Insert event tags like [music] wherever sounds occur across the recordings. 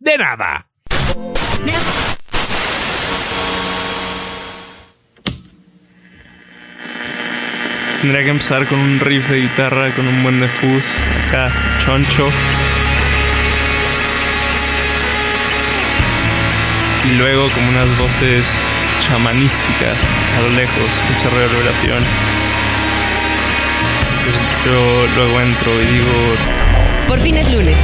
de nada. Tendría que empezar con un riff de guitarra, con un buen de fuzz, acá, choncho. Y luego como unas voces chamanísticas a lo lejos, mucha reverberación. Entonces yo luego entro y digo, Por fin es lunes.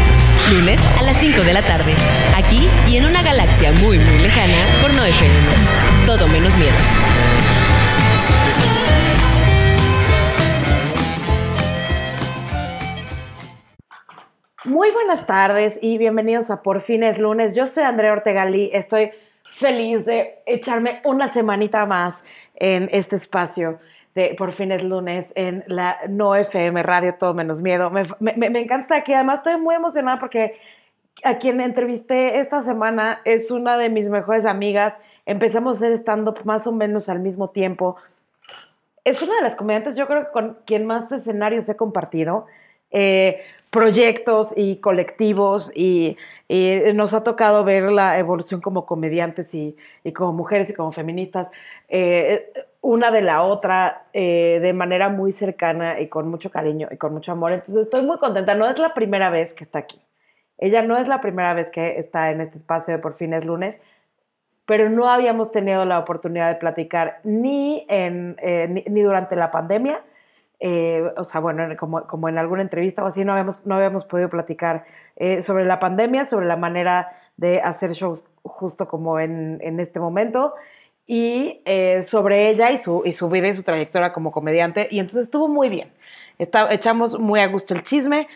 Lunes a las 5 de la tarde. Aquí y en una galaxia muy, muy lejana por No FM. Todo menos miedo. Muy buenas tardes y bienvenidos a Por fin es lunes. Yo soy Andrea Ortegalí. Estoy feliz de echarme una semanita más en este espacio Por fin es lunes en la No FM Radio Todo Menos Miedo. Me, encanta que además estoy muy emocionada porque a quien entrevisté esta semana es una de mis mejores amigas. Empezamos a hacer stand-up más o menos al mismo tiempo. Es una de las comediantes, yo creo, con quien más escenarios he compartido. eh, proyectos y colectivos y, y nos ha tocado ver la evolución como comediantes y, y como mujeres y como feministas, eh, una de la otra eh, de manera muy cercana y con mucho cariño y con mucho amor. Entonces estoy muy contenta. No es la primera vez que está aquí. Ella no es la primera vez que está en este espacio de Por fin es lunes, pero no habíamos tenido la oportunidad de platicar ni, en, eh, ni, durante la pandemia, eh, o sea, bueno, en- como, como en alguna entrevista o así, no habíamos, no habíamos podido platicar sobre la pandemia, sobre la manera de hacer shows justo como en, en este momento y eh, sobre ella y su, y su vida y su trayectoria como comediante. Y entonces estuvo muy bien. Está- echamos muy a gusto el chisme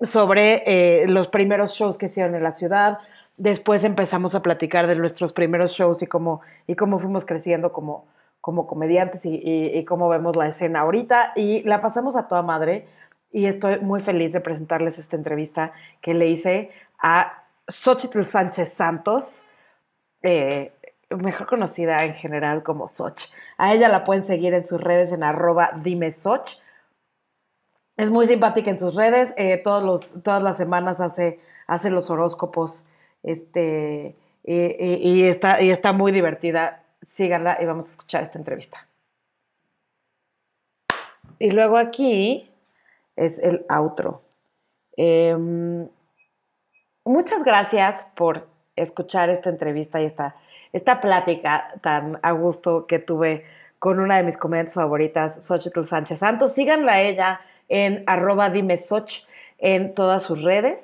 sobre eh, los primeros shows que hicieron en la ciudad. Después empezamos a platicar de nuestros primeros shows y cómo, y cómo fuimos creciendo como, como comediantes y, y- y cómo vemos la escena ahorita. Y la pasamos a toda madre. Y estoy muy feliz de presentarles esta entrevista que le hice a Xochitl Sánchez Santos, eh, mejor conocida en general como Soch. A ella la pueden seguir en sus redes en arroba dime. Es muy simpática en sus redes. eh, todos los, todas las semanas hace, hace los horóscopos. Este, y, y- y está, y está muy divertida. Síganla y vamos a escuchar esta entrevista. Y luego aquí es el outro. Em, muchas gracias por escuchar esta entrevista y esta, esta plática tan a gusto que tuve con una de mis comediantes favoritas, Xochitl Sánchez Santos. Síganla a ella en arroba dime Soch en todas sus redes.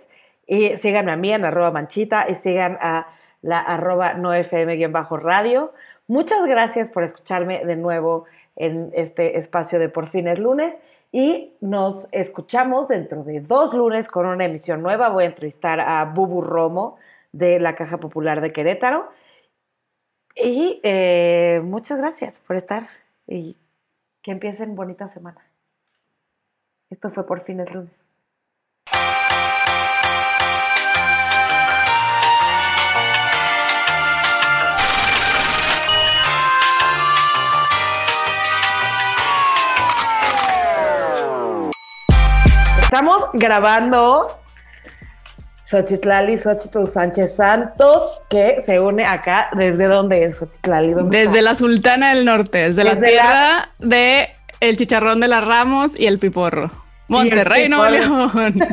Y síganme a mí en arroba manchita y sigan a la arroba no fm-radio. Muchas gracias por escucharme de nuevo en este espacio de Por fin es lunes y nos escuchamos dentro de dos lunes con una emisión nueva. Voy a entrevistar a Bubu Romo de la Caja Popular de Querétaro. Y eh, muchas gracias por estar y que empiecen bonita semana. Esto fue Por fin es lunes. Estamos grabando Xochitlali, Xochitl Sánchez Santos, que se une acá. ¿Desde dónde es Xochitlali? ¿Dónde Desde está? la Sultana del Norte, desde, la tierra de el chicharrón de las Ramos y el piporro. Monterrey, Nuevo. León. [laughs]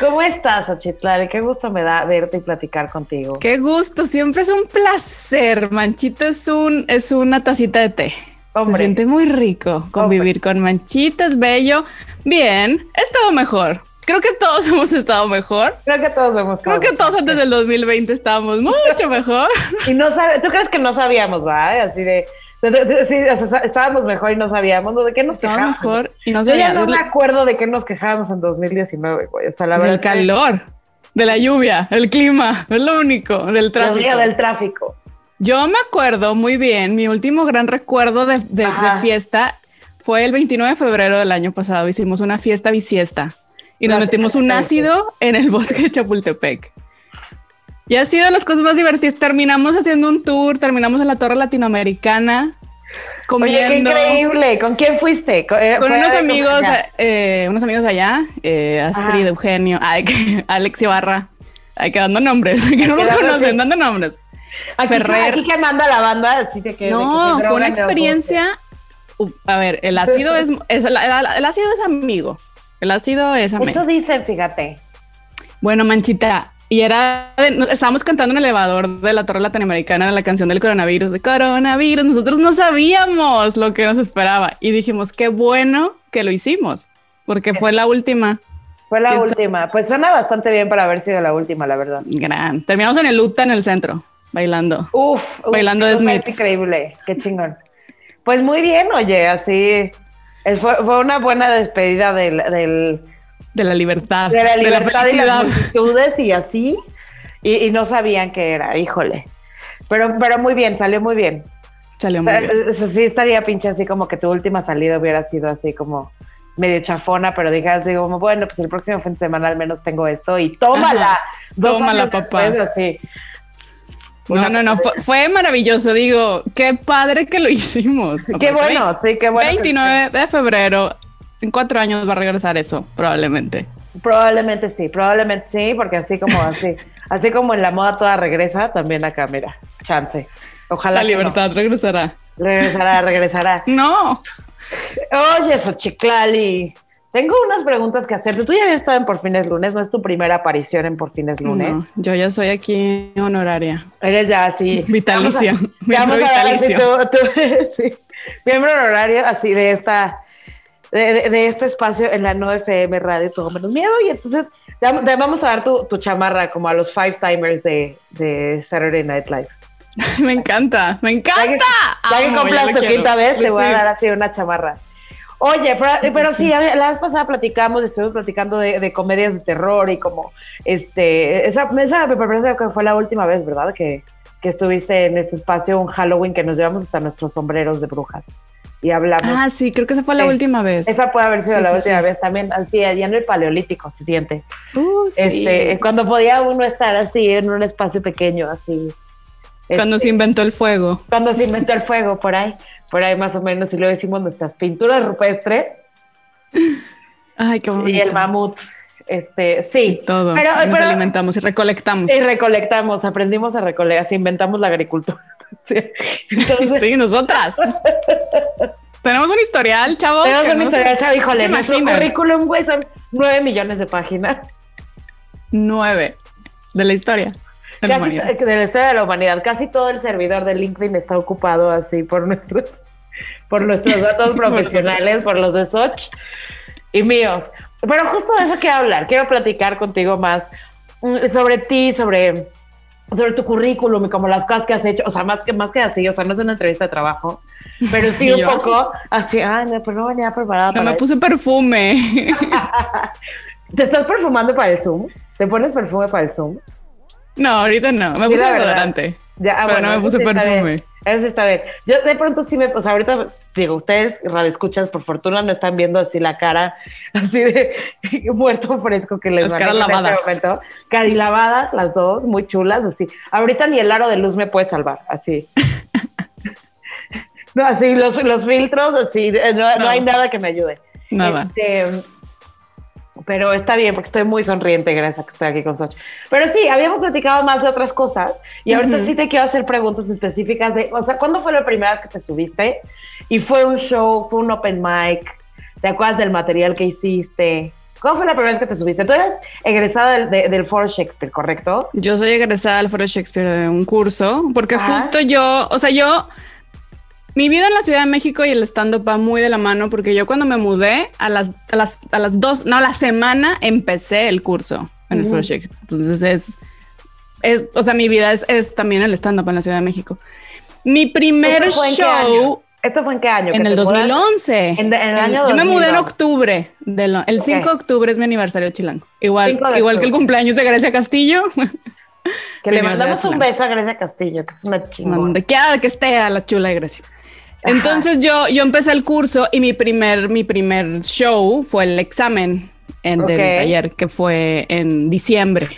¿Cómo estás, Xochitlali? Qué gusto me da verte y platicar contigo. Qué gusto, siempre es un placer. Manchita es un es una tacita de té. Hombre. Se siente muy rico convivir con Manchita, es bello. Bien, he estado mejor. Creo que todos [laughs] hemos estado mejor. Creo que todos hemos Creo que todos antes del 2020 estábamos mucho mejor. [laughs] Y no sabe, ¿tú crees que no sabíamos, va? Así de, de- de- de- sí, o sea, estábamos mejor y no sabíamos, ¿no? ¿De qué nos Estábamos quejábamos? mejor y no Yo ya sabíamos no me acuerdo de qué nos quejábamos en 2019, güey. O sea, la verdad. del calor. De la lluvia, el clima, es lo único, del tráfico. del tráfico. Yo me acuerdo muy bien, mi último gran recuerdo de, fiesta fue el 29 de febrero del año pasado. Hicimos una fiesta bisiesta y nos No, metimos un ácido en el [laughs] bosque de Chapultepec. Y ha sido de las cosas más divertidas. Terminamos haciendo un tour, terminamos en la Torre Latinoamericana, Oye, qué comiendo increíble. ¿Con quién fuiste? Eh, con fue unos amigos, eh, unos amigos allá, eh, Astrid, Ajá. Eugenio, ay, que- [laughs] Alex Ibarra. Hay que dando nombres, [laughs] que no nos conocen, dando nombres. Aquí, Ferrer. aquí quemando a la banda, así que. de que No, se fue una experiencia. uh, a ver, el ácido es, es- el, el ácido es amigo. El ácido es. Eso dicen, fíjate. Bueno, manchita. Y era, estábamos cantando en el elevador de la Torre Latinoamericana la canción del coronavirus, de coronavirus. Nosotros no sabíamos lo que nos esperaba y dijimos, qué bueno que lo hicimos, porque fue la última Fue la ¿Qué está- última. Pues suena bastante bien para haber sido la última, la verdad. gran. Terminamos en el UTA en el centro, bailando. Uf, uf, Bailando de Smiths. Increíble, qué chingón. Pues muy bien, oye, así. Fue, fue una buena despedida del, del- De la libertad. de la libertad y las multitudes y así. Y, y no sabían qué era, híjole. Pero, pero muy bien, salió muy bien. Salió muy bien. Eso sí estaría pinche así como que tu última salida hubiera sido así como medio chafona, pero digas, digo, como, bueno, pues el próximo fin de semana al menos tengo esto y tómala. Ajá. Tómala, papá. después, así. No, no, no, fue, fue maravilloso. Digo, qué padre que lo [laughs] hicimos. Qué bueno, sí, qué bueno. que- 29 de febrero. En cuatro años va a regresar eso, probablemente. Probablemente sí, probablemente sí, porque así como así, [laughs] así como en la moda toda regresa, también acá, mira, chance. Ojalá. La libertad regresará. Regresará, regresará. [laughs] No. Oye, Xochiclali, tengo unas preguntas que hacerte. Tú ya habías estado en Por Fines Lunes, no es tu primera aparición en Por Fines Lunes. no, yo ya soy aquí honoraria. Eres ya así. [laughs] Vitalicio. Vamos a- Miembro vamos a tú- tú- [laughs] sí, miembro honorario así de esta. De, de- de este espacio en la no FM Radio Todo Menos Miedo y entonces te, vam- te vamos a dar tu, tu chamarra como a los five timers de, de Saturday Night Live. [laughs] Me encanta, me encanta. Ya que, ya que compras tu quinta vez, te voy a dar así una chamarra. Oye, pero, pero sí, la vez pasada platicamos, estuvimos platicando de, de comedias de terror y como, este, esa, esa me parece que fue la última vez, ¿verdad? Que, que estuviste en este espacio, un Halloween, que nos llevamos hasta nuestros sombreros de brujas y hablamos. Ah, sí, creo que esa fue la última vez. esa puede haber sido sí, la sí, última sí. vez también, así, allá en el Paleolítico se siente. Uh, sí. Este, cuando podía uno estar así en un espacio pequeño, así. Cuando Este, se inventó el fuego. cuando se inventó el fuego, por ahí, por ahí más o menos, y luego hicimos nuestras pinturas rupestres Ay, qué bonito. y el mamut. Este, sí. Todo. Pero, nos pero- alimentamos y recolectamos. y recolectamos, aprendimos a recolectar, así inventamos la agricultura. [laughs] Sí. Entonces, Sí, nosotras. Tenemos un historial, chavos. tenemos que una no se- historia, chavo, híjole, nuestro currículum, güey, son nueve millones de páginas. Nueve de la historia. De la humanidad. de la historia de la humanidad. Casi todo el servidor de LinkedIn está ocupado así por nuestros, por nuestros datos [laughs] [laughs] profesionales, por los de Soch y míos. Pero justo de eso quiero hablar. Quiero platicar contigo más mm, sobre ti, sobre, sobre tu currículum y como las cosas que has hecho. O sea, más que, más que así, o sea, no es una entrevista de trabajo, pero sí ¿Y [laughs] un yo? poco así. Ay, no, pero no venía preparada No para me esto. puse perfume. ¿Te estás perfumando para el Zoom? ¿Te pones perfume para el Zoom? No, ahorita no. Me Sí, puse desodorante. Ya, ah, Pero no me puse perfume. Eso está bien. Yo de pronto sí me, sea, ahorita digo, ustedes radioescuchas, por fortuna no están viendo así la cara, [laughs] así de [laughs] muerto fresco que les Las caras en lavadas. Este. Carilavadas, las dos, muy chulas, así. Ahorita ni el aro de luz me puede salvar, así. [laughs] no, así, los, los filtros, así, eh, no, no No. hay nada que me ayude. Nada. Este, pero está bien, porque estoy muy sonriente gracias a que estoy aquí con Soch. Pero sí, habíamos platicado más de otras cosas y ahorita Ujú. sí te quiero hacer preguntas específicas de, o sea, ¿cuándo fue la primera vez que te subiste? Y fue un show, fue un open mic, ¿te acuerdas del material que hiciste? ¿Cuándo fue la primera vez que te subiste? Tú eres egresada del, de- del Foro Shakespeare, ¿correcto? Yo soy egresada al Foro Shakespeare de un curso, porque Ajá. justo yo, o sea, yo, mi vida en la Ciudad de México y el stand-up va muy de la mano, porque yo cuando me mudé, a las, a las, a las dos, no, a la semana empecé el curso en el Shakespeare. Entonces es, es, o sea, mi vida es, es también el stand-up en la Ciudad de México. Mi primer ¿Eso fue en qué show, ¿Esto fue en qué año? En ¿Que el te mudas? 2011. En de- en el año Yo me mudé en 2011. octubre. de lo- el Ok. 5 de octubre es mi aniversario chilango. Igual, 5 de igual que el cumpleaños de Grecia Castillo. [laughs] Que le mandamos un beso a Grecia Castillo, que es una chingona. Donde quiera que esté a la chula de Grecia. Ajá. Entonces yo, yo empecé el curso y mi primer, mi primer show fue el examen en, Ok. del taller, que fue en diciembre,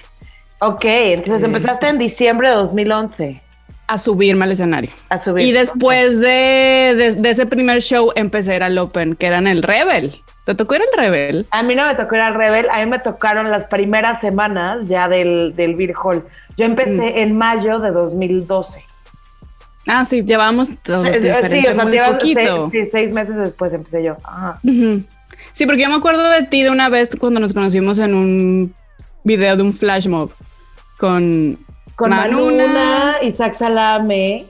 Ok, entonces empezaste en diciembre de 2011 a subirme al escenario. a subir. Y después de, de- de ese primer show empecé a ir al Open, que era en el Rebel. ¿Te tocó ir al Rebel? A mí no me tocó ir al Rebel, a mí me tocaron las primeras semanas ya del, del Beer Hall. Yo empecé Mm. en mayo de 2012. Ah, sí, llevábamos todo Sí, diferencia o sea, muy poquito. seis, sí, seis meses después empecé yo. Ajá. Sí, porque yo me acuerdo de ti de una vez cuando nos conocimos en un video de un flash mob con, Con Manuna. Manuna, Isaac Salame,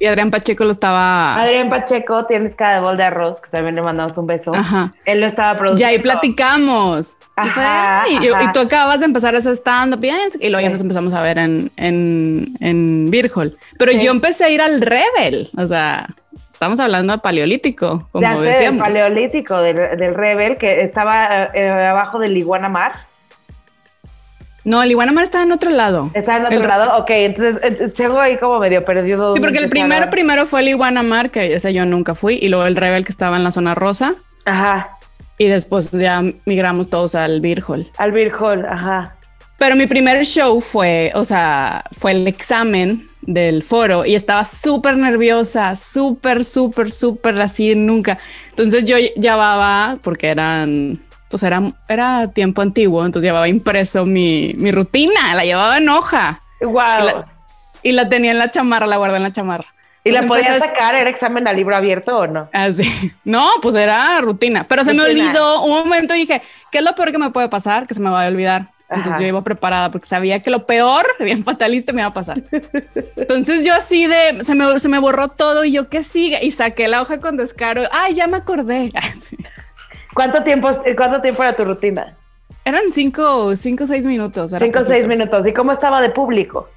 y Adrián Pacheco lo estaba. Adrián Pacheco, tienes cada de bol de arroz, que también le mandamos un beso. Ajá. Él lo estaba produciendo. Ya ahí platicamos. Y, fue, Ajá, y- y tú acabas de empezar ese stand-up y, y luego ya nos empezamos a ver en, en, en Hall. Pero Sí. yo empecé a ir al Rebel. O sea, estamos hablando de paleolítico, como ya sé, del decíamos. paleolítico del, del Rebel, que estaba eh, eh, abajo del Iguana Mar. No, el Iguana Mar estaba en otro lado. ¿Está en otro El- lado? Ok, entonces eh, tengo ahí como medio perdido. Sí, porque el primero, primero fue el Iguana Mar, que ese yo nunca fui, y luego el Rebel que estaba en la zona rosa, Ajá, y después ya migramos todos al Beer Hall. al Beer Hall, ajá. Pero mi primer show fue, o sea, fue el examen del foro y estaba súper nerviosa, súper, súper, súper así nunca. Entonces yo llevaba, porque eran, pues era, era tiempo antiguo, entonces llevaba impreso mi, mi rutina, la llevaba en hoja Wow. Y la- y la tenía en la chamarra, la guardé en la chamarra. ¿Y la Entonces, podías sacar? ¿Era examen a libro abierto o no? Así. [laughs] No, pues era rutina. Pero se me olvidó. Un momento dije, ¿qué es lo peor que me puede pasar? Que se me va a olvidar. Entonces Ajá. yo iba preparada porque sabía que lo peor, [laughs] bien fatalista, me iba a pasar. Entonces yo así de, se me, se me borró todo y yo, ¿qué sigue? Y saqué la hoja con descaro. Ay, ya me acordé. [laughs] Así. ¿Cuánto tiempo, cuánto tiempo era tu rutina? Eran cinco, cinco seis minutos. Cinco o seis poquito. minutos. ¿Y cómo estaba de público?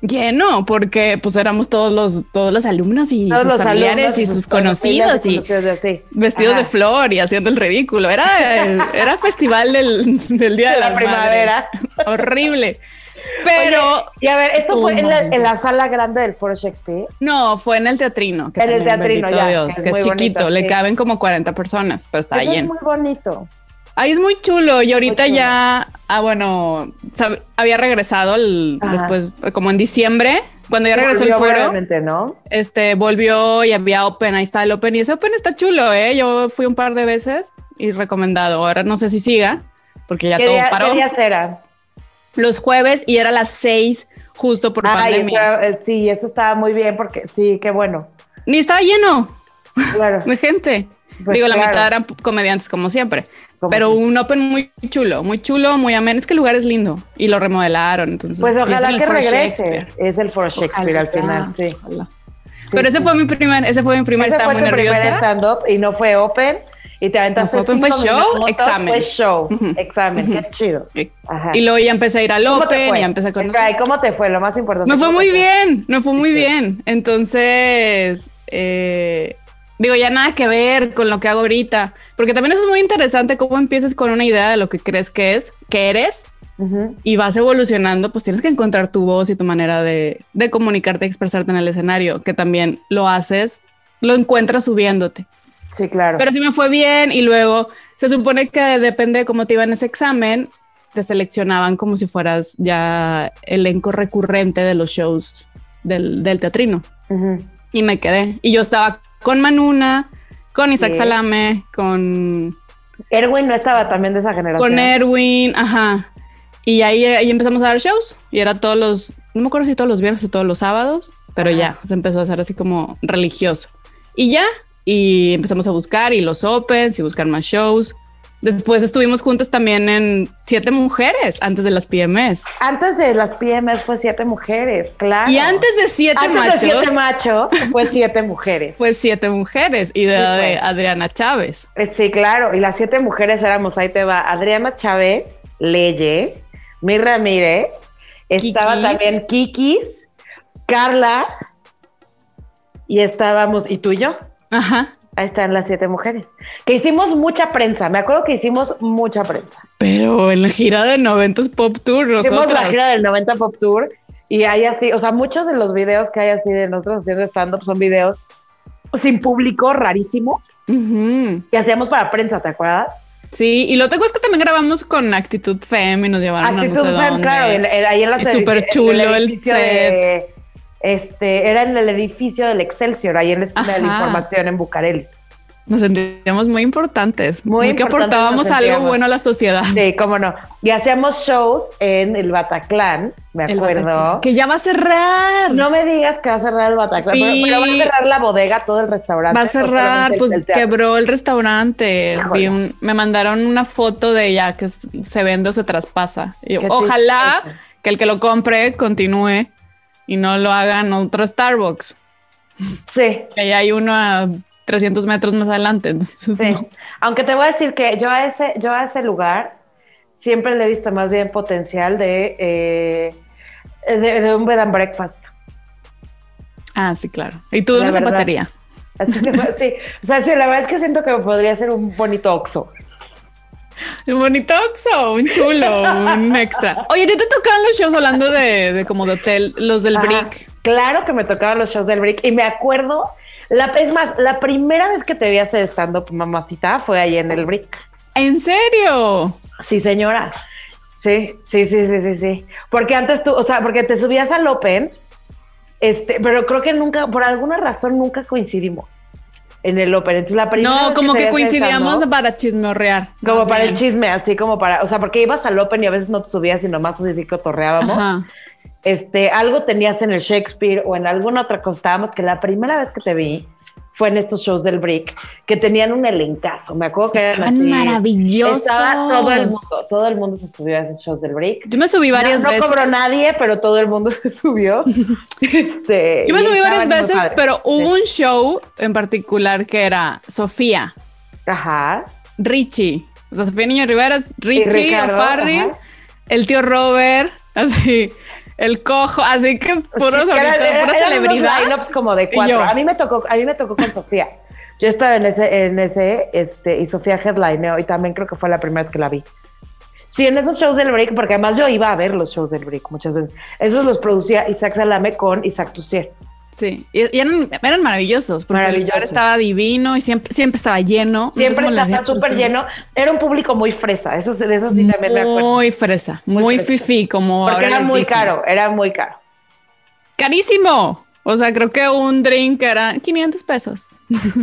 Lleno, porque pues éramos todos los, todos los alumnos y Todos sus los familiares y sus conocidos y conocidos y así. vestidos de flor y haciendo el ridículo. Era, era festival del, del día de, De la la, primavera. Horrible. Pero Oye, y a ver, ¿esto fue en la, en la sala grande del Foro Shakespeare? no, fue en el teatrino. Que En el teatrino, ya, Dios, que es que es chiquito. bonito, le sí. caben como 40 personas, pero está Eso es lleno. muy bonito. Ahí es muy chulo. Y ahorita chulo. ya, ah, bueno, había regresado el- después, como en diciembre, cuando ya regresó el Volvió foro. brevemente, ¿no? este volvió y había Open, ahí está el Open y ese Open está chulo, ¿eh? Yo fui un par de veces y recomendado. Ahora no sé si siga, porque ya ¿Qué, todo día- paró. qué días eran? Los jueves y era a las seis justo por Ay, pandemia. eso- eh, sí, eso estaba muy bien porque sí, qué bueno. Ni estaba lleno Claro. [laughs] de gente. Pues Digo, la claro. mitad eran comediantes como siempre. Como pero siempre. un Open muy chulo, muy chulo, muy ameno. Es que el lugar es lindo y lo remodelaron. Entonces, Pues es ojalá que regrese. Es el For Shakespeare Ojalá, al final, sí. Sí, Pero ese sí. fue mi primer, ese fue mi primer, Ese estaba fue muy tu primer nerviosa. stand-up y no fue open y te aventaste No fue fue show, examen. Fue show, examen, qué chido. Y- Ajá. Y luego ya empecé a ir al ¿Cómo te Open ya empecé a conocer. Espera, ¿y cómo te fue? Lo más importante. Me fue ¿cómo muy bien, me fue muy Sí. bien. Entonces, eh, digo, ya nada que ver con lo que hago ahorita, porque también eso es muy interesante, cómo empiezas con una idea de lo que crees que es, que eres, Ujú. y vas evolucionando, pues tienes que encontrar tu voz y tu manera de, de comunicarte expresarte en el escenario, que también lo haces, lo encuentras subiéndote. Sí, claro. Pero sí me fue bien y luego se supone que depende de cómo te iba en ese examen, te seleccionaban como si fueras ya elenco recurrente de los shows del, del teatrino. Y me quedé. Y yo estaba con Manuna, con Isaac Sí. Salame, con, Erwin no estaba también de esa generación. con Erwin, ajá. Y ahí, ahí empezamos a dar shows y era todos los, no me acuerdo si todos los viernes o todos los sábados, pero Ajá. ya se empezó a hacer así como religioso. Y ya, y empezamos a buscar y los opens y buscar más shows. Después estuvimos juntas también en Siete Mujeres antes de las PMS. Antes de las PMS fue siete mujeres, claro. Y antes de Siete Antes Machos de siete machos fue siete mujeres. fue Siete Mujeres y de, Sí, de Adriana Chávez. Eh, Sí, claro. Y las siete mujeres éramos, ahí te va, Adriana Chávez, Leye, Mir Ramírez, estaba Kikis. también Kikis, Carla, y estábamos, ¿y tú y yo? Ajá. Ahí están las siete mujeres. Que hicimos mucha prensa. Me acuerdo que hicimos mucha prensa. Pero en la gira de 90 Pop Tour, Hicimos nosotros. la gira del 90 Pop Tour y hay así, o sea, muchos de los videos que hay así de nosotros haciendo stand-up son videos sin público, rarísimos, Ujú. que hacíamos para prensa, ¿te acuerdas? Sí, y lo tengo es que también grabamos con Actitud Fem y nos llevaron a Actitud no sé Fem, dónde. claro, en- en- ahí en la Y súper chulo el de, este, era en el edificio del Excelsior, ahí en la esquina de la información en Bucareli. Nos sentíamos muy importantes, Muy muy, que importantes aportábamos nos algo bueno a la sociedad. Sí, cómo no. Y hacíamos shows en el Bataclan, me acuerdo. Bataclan, que ya va a cerrar. No me digas que va a cerrar el Bataclan, pero, Sí. pero va a cerrar la bodega, todo el restaurante. Va a cerrar, pues el quebró el restaurante. Híjole. Vi un- me mandaron una foto de ella que se vende o se traspasa. Y yo, Qué ojalá que el que lo compre continúe y no lo hagan otro Starbucks. Sí, Que ahí hay uno a 300 metros más adelante. Entonces, sí. no. Aunque te voy a decir que yo a ese, yo a ese lugar siempre le he visto más bien potencial de, eh, de, de un bed and breakfast. Ah, sí, claro. Y tú de La una verdad. zapatería. Así que sí, o sea, sí, la verdad es que siento que podría ser un bonito oxo. Un bonito Oxxo, un chulo, un extra. Oye, ¿ya te tocaban los shows hablando de, de como de hotel, los del Ajá. Brick? Claro que me tocaban los shows del Brick y me acuerdo, la, es más, la primera vez que te vi hacer stand-up, mamacita, fue ahí en el Brick. ¿En serio? Sí, señora. Sí, sí, sí, sí, sí, sí. Porque antes tú, o sea, porque te subías al Open, este, pero creo que nunca, por alguna razón, nunca coincidimos en el Open. Entonces, la primera No, vez como que hacer coincidíamos para chismeorrear. Como para el chisme, así como para, o sea, porque ibas al Open y a veces no te subías y nomás así que torreábamos. Ajá. Este, algo tenías en el Shakespeare o en alguna otra cosa. Estábamos que la primera vez que te vi fue en estos shows del Brick, que tenían un elencazo. Me acuerdo que eran Estaban así. maravillosos. Estaba todo el mundo, todo el mundo se subió a esos shows del Brick. Yo me subí varias no, no veces. cobró nadie, pero todo el mundo [laughs] se subió. Este, Yo me subí varias veces, pero hubo Sí. un show en particular que era Sofía, Ajá. Richie, o sea, Sofía Niño Rivera, Richie, ajá. el tío Robert, así, el cojo, así que puros Sí, ahorita, eran- pura eran celebridad. unos como de cuatro. A mí me tocó, a mí me tocó con Sofía. Yo estaba en ese, en ese, este, y Sofía headlineo, y también creo que fue la primera vez que la vi. Sí, en esos shows del break, porque además yo iba a ver los shows del break muchas veces. Esos los producía Isaac Salame con Isaac Tussier. Sí, y, eran, eran maravillosos, porque el lugar Maravillosos. estaba divino y siempre, siempre estaba lleno. No sé Siempre le estaba súper lleno. Era un público muy fresa, eso, de eso sí también me acuerdo. Muy fresa, Muy muy, fresa. fifi, como Porque ahora era muy dicen. caro, era muy caro. Carísimo. O sea, creo que un drink era 500 pesos.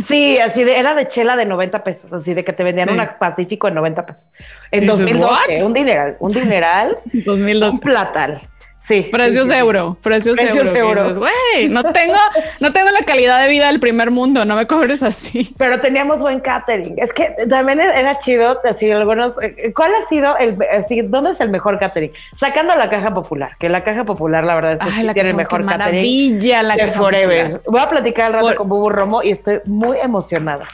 Sí, así de, era de chela de 90 pesos, así de que te vendían Sí. una Pacífico en 90 pesos. En Dices, 2012, "What?" un dineral, un dineral, [laughs] 2002. un platal. Sí. Precios sí, sí, euro, precios, Precios euro. Güey, no tengo, no tengo la calidad de vida del primer mundo, no me cobres así. Pero teníamos buen catering. Es que también era era chido, así algunos. eh, ¿Cuál ha sido el, así, dónde es el mejor catering? Sacando la caja popular, que la caja popular, la verdad es que Ay, sí la tiene el mejor catering. maravilla la caja Forever. popular. Voy a platicar al rato Por- con Bubu Romo y estoy muy emocionada.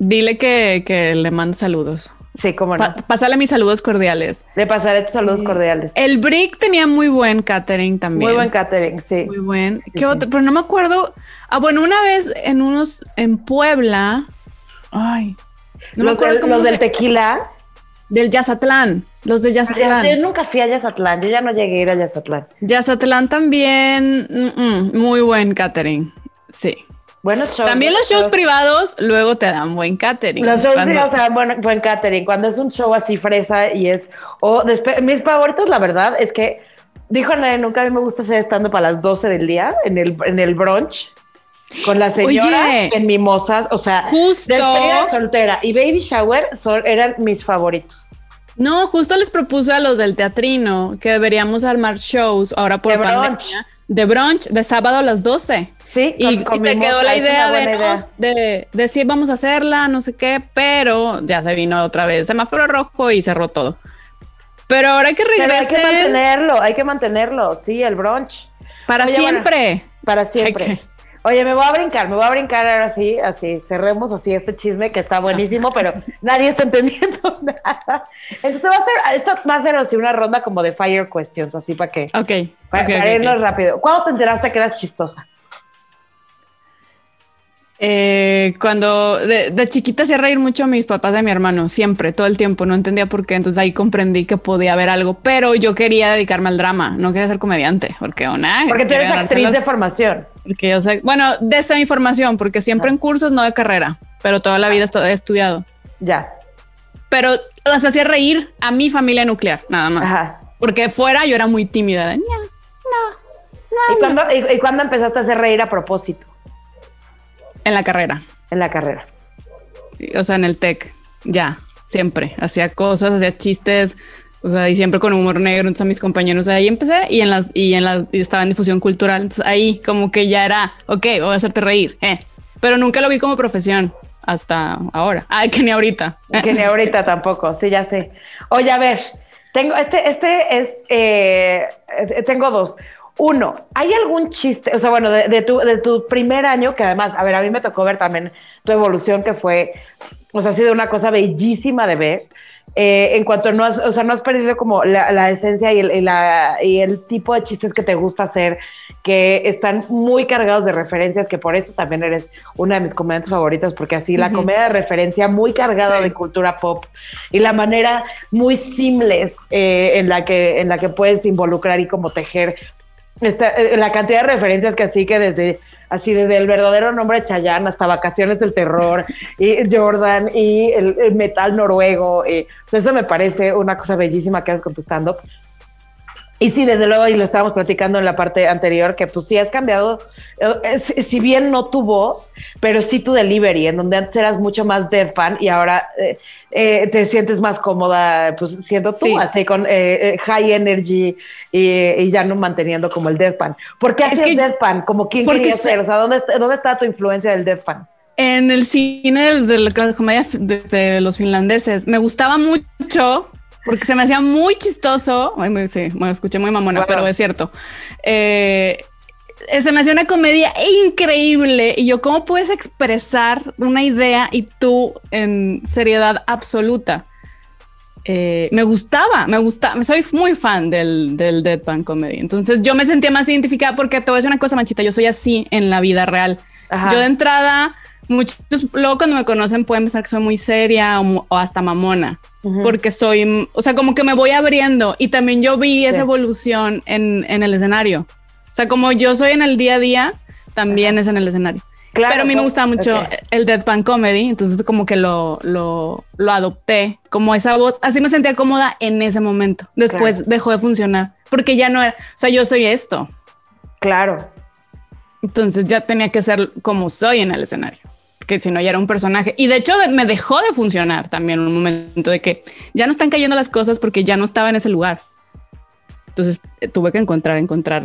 Dile que, que le mando saludos. Sí, cómo no. Pa- pásale mis saludos cordiales. Le pasaré tus saludos cordiales. El Brick tenía muy buen catering también. Muy buen catering, sí. Muy buen. Sí, ¿Qué sí. otro? Pero no me acuerdo. Ah, bueno, una vez en unos en Puebla. Ay. No me acuerdo del, cómo los del tequila. del Yazatlán. Los de Yo Yazatlán. nunca fui a Yazatlán, yo ya no llegué a ir a Yazatlán. Yazatlán también. mm, mm, muy buen catering. Sí. Buenos shows. También los shows privados luego te dan buen catering. Los shows Cuando- privados se dan buen, buen catering. Cuando es un show así fresa y es. O despe- mis favoritos, la verdad, es que dijo nadie nunca. A mí me gusta hacer estando para las 12 del día en el, en el brunch con las señoras Oye. en mimosas. O sea, Justo. despedida de soltera y baby shower son, eran mis favoritos. No, justo les propuse a los del teatrino que deberíamos armar shows ahora por De pandemia. brunch. De brunch, de sábado a las 12. Sí, Y, y te quedó la idea de, buena idea. no, de, de sí, vamos a hacerla, no sé qué, pero ya se vino otra vez semáforo rojo y cerró todo. Pero ahora que Pero hay que mantenerlo, hay que mantenerlo. Sí, el brunch. para Oye, bueno. siempre. Para siempre. Hay Oye, me voy a brincar, me voy a brincar ahora sí, así, cerremos así este chisme que está buenísimo, pero [laughs] nadie está entendiendo [laughs] nada. Esto va a ser, esto va a ser así una ronda como de fire questions, así para que, Ok. para, ok, para irnos rápido. ¿Cuándo te enteraste que eras chistosa? Eh, cuando de, de chiquita hacía reír mucho a mis papás de mi hermano, siempre, todo el tiempo, no entendía por qué, entonces ahí comprendí que podía haber algo, pero yo quería dedicarme al drama, no quería ser comediante, porque una... Porque tú eres actriz de formación. porque yo sé, bueno, desde mi formación, porque siempre en cursos, no de carrera, pero toda la vida estu- he estudiado. Ya. Pero las hacía reír a mi familia nuclear, nada más. Ajá. Porque fuera yo era muy tímida. de, "Ña". ¿Y cuándo, y, y cuándo empezaste a hacer reír a propósito en la carrera. en la carrera? O sea, en el tech, ya, siempre. Hacía cosas, hacía chistes, o sea, y siempre con humor negro. Entonces a mis compañeros ahí empecé y en las, y en las, y estaba en difusión cultural. Entonces ahí como que ya era, ok, voy a hacerte reír, eh. Pero nunca lo vi como profesión hasta ahora. Ay, que ni ahorita. Que ni [laughs] ahorita tampoco, sí, ya sé. Oye, a ver, tengo, este, este es, eh, eh, tengo dos. Uno, ¿hay algún chiste, o sea, bueno, de, de tu, de tu primer año, que además, a ver, a mí me tocó ver también tu evolución, que fue, o sea, ha sido una cosa bellísima de ver, eh, en cuanto no has, o sea, no has perdido como la, la esencia y el, y la- y el tipo de chistes que te gusta hacer, que están muy cargados de referencias, que por eso también eres una de mis comediantes favoritas, porque así la comedia de referencia muy cargada Sí. de cultura pop y la manera muy simples eh, en, la que, en la que puedes involucrar y como tejer esta- eh, la cantidad de referencias que así que desde así desde el verdadero nombre de Chayanne hasta Vacaciones del Terror y Jordan y el, metal noruego eh, o sea, eso me parece una cosa bellísima que haces con y sí, desde luego, y lo estábamos platicando en la parte anterior, que pues sí has cambiado, eh, eh, si, si bien no tu voz, pero sí tu delivery, en donde antes eras mucho más deadpan y ahora eh, eh, te sientes más cómoda, pues siendo tú, Sí. así con high energy y, y ya no manteniendo como el deadpan. ¿Por qué hacías deadpan? ¿Como quién quería se- ser? O sea, ¿dónde, ¿dónde está tu influencia del deadpan? En el cine de la comedia de, de los finlandeses me gustaba mucho porque se me hacía muy chistoso. Ay, me, sí, me escuché muy mamona, Wow. pero es cierto. Eh, se me hacía una comedia increíble y yo cómo puedes expresar una idea y tú en seriedad absoluta. Eh, me gustaba, me gusta, soy muy fan del, del Deadpan Comedy. Entonces yo me sentía más identificada porque te voy a decir una cosa, Manchita, yo soy así en la vida real. Ajá. Yo de entrada, muchos luego cuando me conocen pueden pensar que soy muy seria o, hasta mamona, porque soy, o sea, como que me voy abriendo y también yo vi esa evolución en, en el escenario. O sea, como yo soy en el día a día, también es en el escenario. Claro, Pero a mí me gusta mucho ok. el Deadpan Comedy, entonces como que lo, lo, lo adopté como esa voz. Así me sentía cómoda en ese momento. Después Claro. dejó de funcionar porque ya no era, o sea, yo soy esto. Claro. Entonces ya tenía que ser como soy en el escenario, que si no ya era un personaje. Y de hecho me dejó de funcionar también un momento de que ya no están cayendo las cosas porque ya no estaba en ese lugar. Entonces eh, tuve que encontrar, encontrar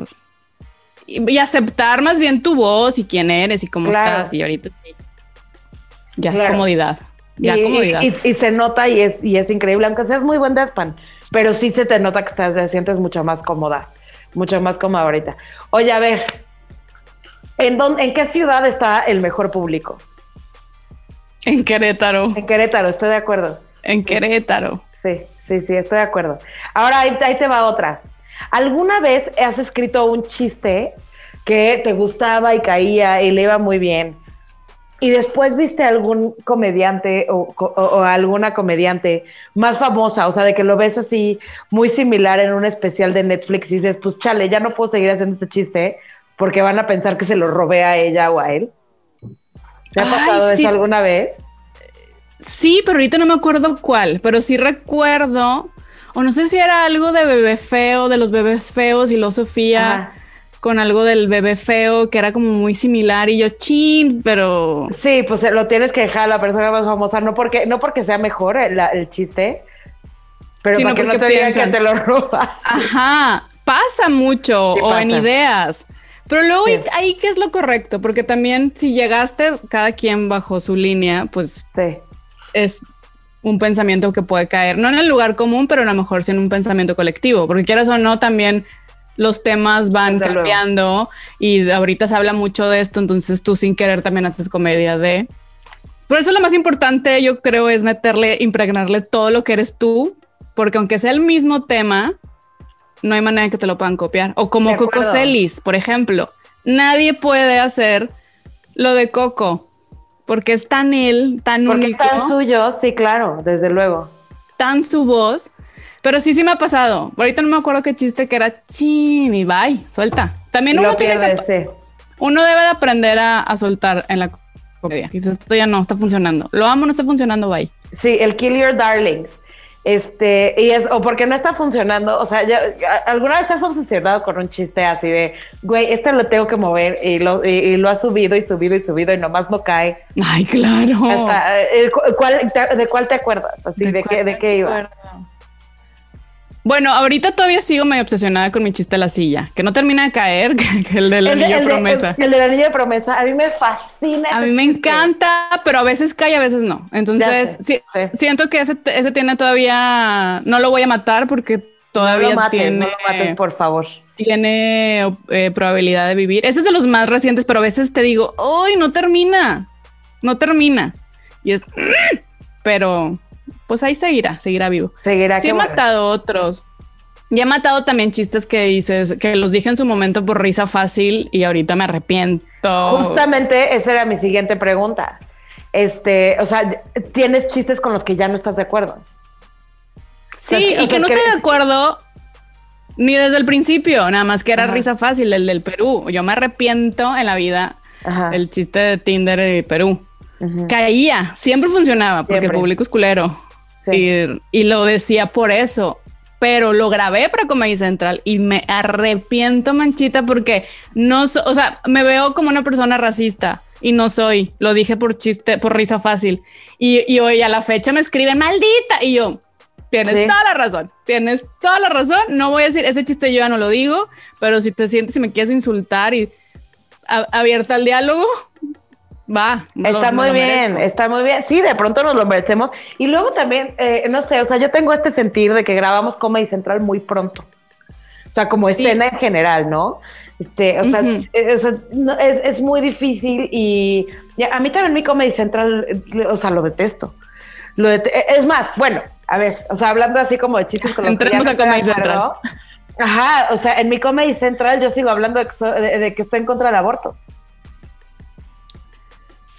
y, y aceptar más bien tu voz y quién eres y cómo Claro. estás. Y ahorita sí. ya Claro. es comodidad. Ya y, comodidad. y- se nota y es, y es increíble, aunque seas muy buen deadpan, pero sí se te nota que estás, te sientes mucho más cómoda, mucho más cómoda ahorita. Oye, a ver, ¿en, dónde, ¿en qué ciudad está el mejor público? En Querétaro, En Querétaro, estoy de acuerdo. en Querétaro. Sí, sí, sí, estoy de acuerdo. Ahora ahí, ahí te va otra. ¿Alguna vez has escrito un chiste que te gustaba y caía y le iba muy bien? Y después viste algún comediante o, o- o alguna comediante más famosa, o sea, de que lo ves así muy similar en un especial de Netflix y dices, pues chale, ya no puedo seguir haciendo este chiste porque van a pensar que se lo robé a ella o a él. ¿Te ha Ay, pasado sí. eso alguna vez? Sí, pero ahorita no me acuerdo cuál, pero sí recuerdo, o no sé si era algo de bebé feo, de los bebés feos y lo Sofía Ajá. con algo del bebé feo que era como muy similar y yo chin, pero Sí, pues eh, lo tienes que dejar a la persona más famosa, no porque, no porque sea mejor el, el chiste, pero Sino para que no porque te digan que piensan. te lo [laughs] robas. ajá, pasa mucho Sí o en ideas. Pero luego Sí. ahí- qué es lo correcto, porque también si llegaste cada quien bajo su línea, pues Sí, es un pensamiento que puede caer, no en el lugar común, pero a lo mejor sí en un pensamiento colectivo, porque quieras o no, también los temas van Desde luego. cambiando y ahorita se habla mucho de esto, entonces tú sin querer también haces comedia de... Por eso lo más importante yo creo es meterle, impregnarle todo lo que eres tú, porque aunque sea el mismo tema, no hay manera que te lo puedan copiar. O como Coco. Celis, por ejemplo, nadie puede hacer lo de Coco porque es tan él, tan Porque único, está suyo, sí, claro, desde luego. tan su voz. Pero sí, sí me ha pasado. Ahorita no me acuerdo qué chiste que era chin y bye, suelta. También uno lo tiene pierdes, que, sí. uno debe de aprender a, a soltar en la comedia. Dices, esto ya no está funcionando. Lo amo, no está funcionando, bye. Sí, el Kill Your Darlings. Este, y es, o porque no está funcionando, o sea, ya, ¿alguna vez estás obsesionado con un chiste así de, güey, este lo tengo que mover y lo, y, y lo has subido y subido y subido y nomás no cae? Ay, claro. Hasta, eh, cu- ¿cuál te- ¿De cuál te acuerdas? Así, ¿De, qué, de qué iba? acuerdo? Bueno, ahorita todavía sigo medio obsesionada con mi chiste de la silla, que no termina de caer, [laughs] que, el del de- anillo el de- promesa. el- el del anillo de promesa, a mí me fascina. A mí me chiste. encanta, pero a veces cae, a veces no. Entonces, sé, siento que ese, ese tiene todavía, no lo voy a matar porque No todavía lo mates, tiene, no lo mates, por favor. tiene eh, probabilidad de vivir. Ese es de los más recientes, pero a veces te digo, ¡ay, no termina! No termina. Y es, pero pues ahí seguirá, seguirá vivo. Seguirá Sí he bueno. matado otros. Ya he matado también chistes que dices, que los dije en su momento por risa fácil y ahorita me arrepiento. Justamente esa era mi siguiente pregunta. Este, o sea, tienes chistes con los que ya no estás de acuerdo. Sí, O sea, y o que no estoy de acuerdo ni desde el principio, nada más que era Ajá. risa fácil, el del Perú. Yo me arrepiento en la vida Ajá. el chiste de Tinder de Perú. Caía, siempre funcionaba porque Siempre. el público es culero. Sí. Y, y lo decía por eso. Pero lo grabé para Comedy Central y me arrepiento, manchita, porque no, so- o sea, me veo como una persona racista y no soy. Lo dije por chiste, por risa fácil. Y, y hoy a la fecha me escriben maldita y yo. Tienes Sí. toda la razón, tienes toda la razón. No voy a decir ese chiste, yo ya no lo digo, pero si te sientes y me quieres insultar y a- abierta al diálogo, va. Está muy bien, merezco. está muy bien. Sí, de pronto nos lo merecemos. Y luego también, eh, no sé, o sea, yo tengo este sentir de que grabamos Comedy Central muy pronto. O sea, como Sí. escena en general, ¿no? Este, o sea, eh, sea, es, es muy difícil y ya, a mí también mi Comedy Central, o sea, lo detesto. Lo eh, es más, bueno, a ver, o sea, hablando así como de chistes con los Entremos a Comedy acuerdo. Ajá, o sea, en mi Comedy Central yo sigo hablando de de- de que estoy en contra del aborto.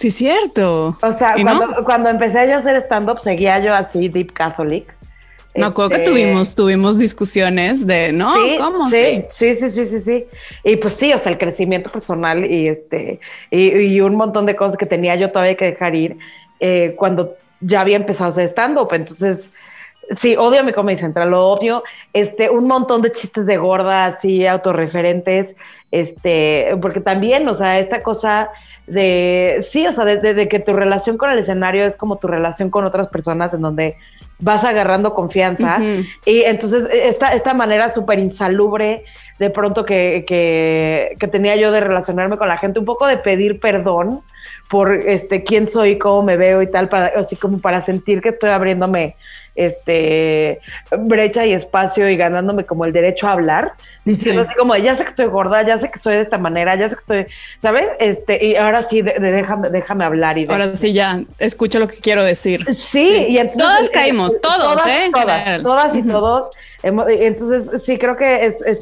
Sí, cierto. O sea, ¿Y no? cuando, cuando empecé yo a hacer stand-up, seguía yo así, Deep Catholic. Me acuerdo que Este, tuvimos, tuvimos discusiones de, ¿no? sí, ¿Cómo? Sí, sí, sí, sí, sí, sí. Y pues sí, o sea, el crecimiento personal y este, y, y un montón de cosas que tenía yo todavía que dejar ir eh, cuando ya había empezado a hacer stand-up. Entonces, sí, odio mi Comedy Central, lo odio. Este, un montón de chistes de gorda, así, autorreferentes. Este, porque también, o sea, esta cosa de, sí, o sea, de, de- de que tu relación con el escenario es como tu relación con otras personas en donde vas agarrando confianza. Y entonces esta, esta manera súper insalubre de pronto que, que, que tenía yo de relacionarme con la gente, un poco de pedir perdón por este quién soy, cómo me veo y tal, para, así como para sentir que estoy abriéndome este brecha y espacio y ganándome como el derecho a hablar, diciendo Sí. así como ya sé que estoy gorda, ya sé que soy de esta manera, ya sé que estoy, ¿sabes? Este, y ahora sí, de- de déjame, déjame hablar y de- Ahora sí ya escucho lo que quiero decir. Sí, y entonces Todas eh, caímos, eh, todos, todas, ¿eh? Todas, todas y todos. eh, entonces, sí, creo que es, es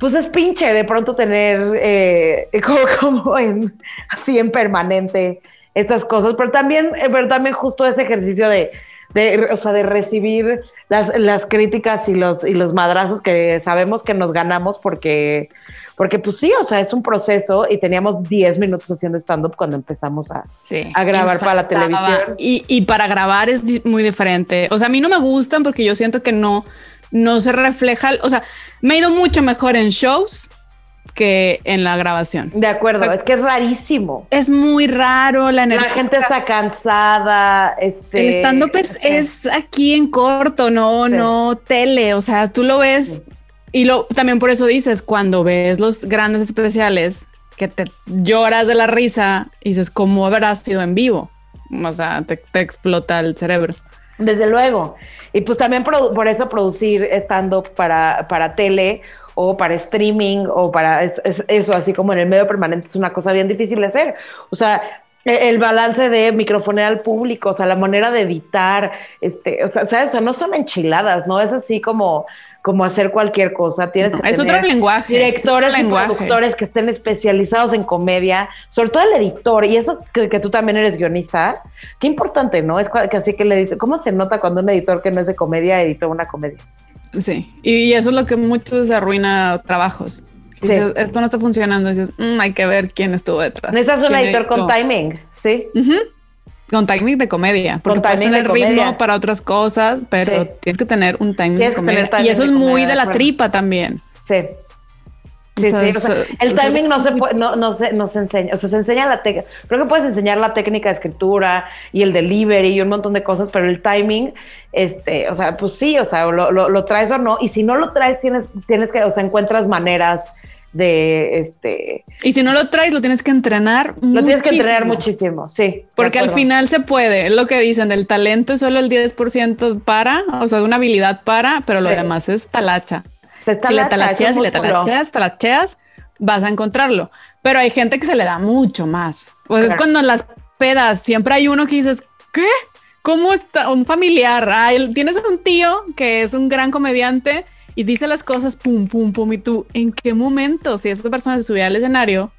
pues es pinche de pronto tener eh, [laughs] como, como en, así en permanente estas cosas, pero también, eh, pero también justo ese ejercicio de, de, o sea, de recibir las, las críticas y los, y los madrazos que sabemos que nos ganamos porque, porque pues sí, o sea, es un proceso y teníamos 10 minutos haciendo stand-up cuando empezamos a, Sí. a grabar para la televisión. Y, y para grabar es muy diferente. O sea, a mí no me gustan porque yo siento que no, no se refleja. O sea, me ha ido mucho mejor en shows que en la grabación. De acuerdo, es que es rarísimo. Es muy raro la La energía. gente está cansada. Este, El stand-up es, [laughs] es aquí en corto, no, Sí. no tele. O sea, tú lo ves y lo también por eso dices, cuando ves los grandes especiales, que te lloras de la risa y dices, ¿cómo habrá sido en vivo? O sea, te, te explota el cerebro. Desde luego. Y pues también por eso producir stand-up para, para tele o para streaming o para es- es- eso, así como en el medio permanente, es una cosa bien difícil de hacer. O sea, El balance de microfonear al público, o sea, la manera de editar, este, o sea, ¿sabes? O sea, no son enchiladas, ¿no? Es así como, como hacer cualquier cosa. Tienes No, que es otro lenguaje. directores otro y lenguaje. productores que estén especializados en comedia, sobre todo el editor, y eso que, que tú también eres guionista, qué importante, ¿no? Es que así que el editor, ¿cómo se nota cuando un editor que no es de comedia editó una comedia? Sí, y, y eso es lo que veces arruina trabajos. Sí. Dices, esto no está funcionando. Dices, "Mm, hay que ver quién estuvo detrás. Necesitas un editor con editó". timing, ¿sí? Con timing de comedia, porque Con puedes tener ritmo comedia. para otras cosas, pero Sí. tienes que tener un timing Tienes de comedia. timing Y eso es muy de la tripa también. Sí. O Sí, sea, sí, o sea, el timing no se [laughs] puede, no, no se, no se enseña, o sea, se enseña la técnica, creo que puedes enseñar la técnica de escritura y el delivery y un montón de cosas, pero el timing, este, o sea, pues sí, o sea, lo, lo- lo traes o no, y si no lo traes, tienes, tienes que, o sea, encuentras maneras de, este, Y si no lo traes, lo tienes que entrenar. lo tienes que entrenar muchísimo. muchísimo, sí. Porque al final se puede, es lo que dicen, del talento es solo el 10% para, o sea, de una habilidad para, pero lo Sí. demás es talacha. Se si le talacha, talacheas, es si le talacheas, talacheas, vas a encontrarlo. Pero hay gente que se le da mucho más. Pues es Claro. cuando en las pedas siempre hay uno que dices, ¿qué? ¿Cómo está? Un familiar. Ay, tienes un tío que es un gran comediante y dice las cosas pum, pum, pum. Y tú, ¿en qué momento? Si esta persona se subía al escenario.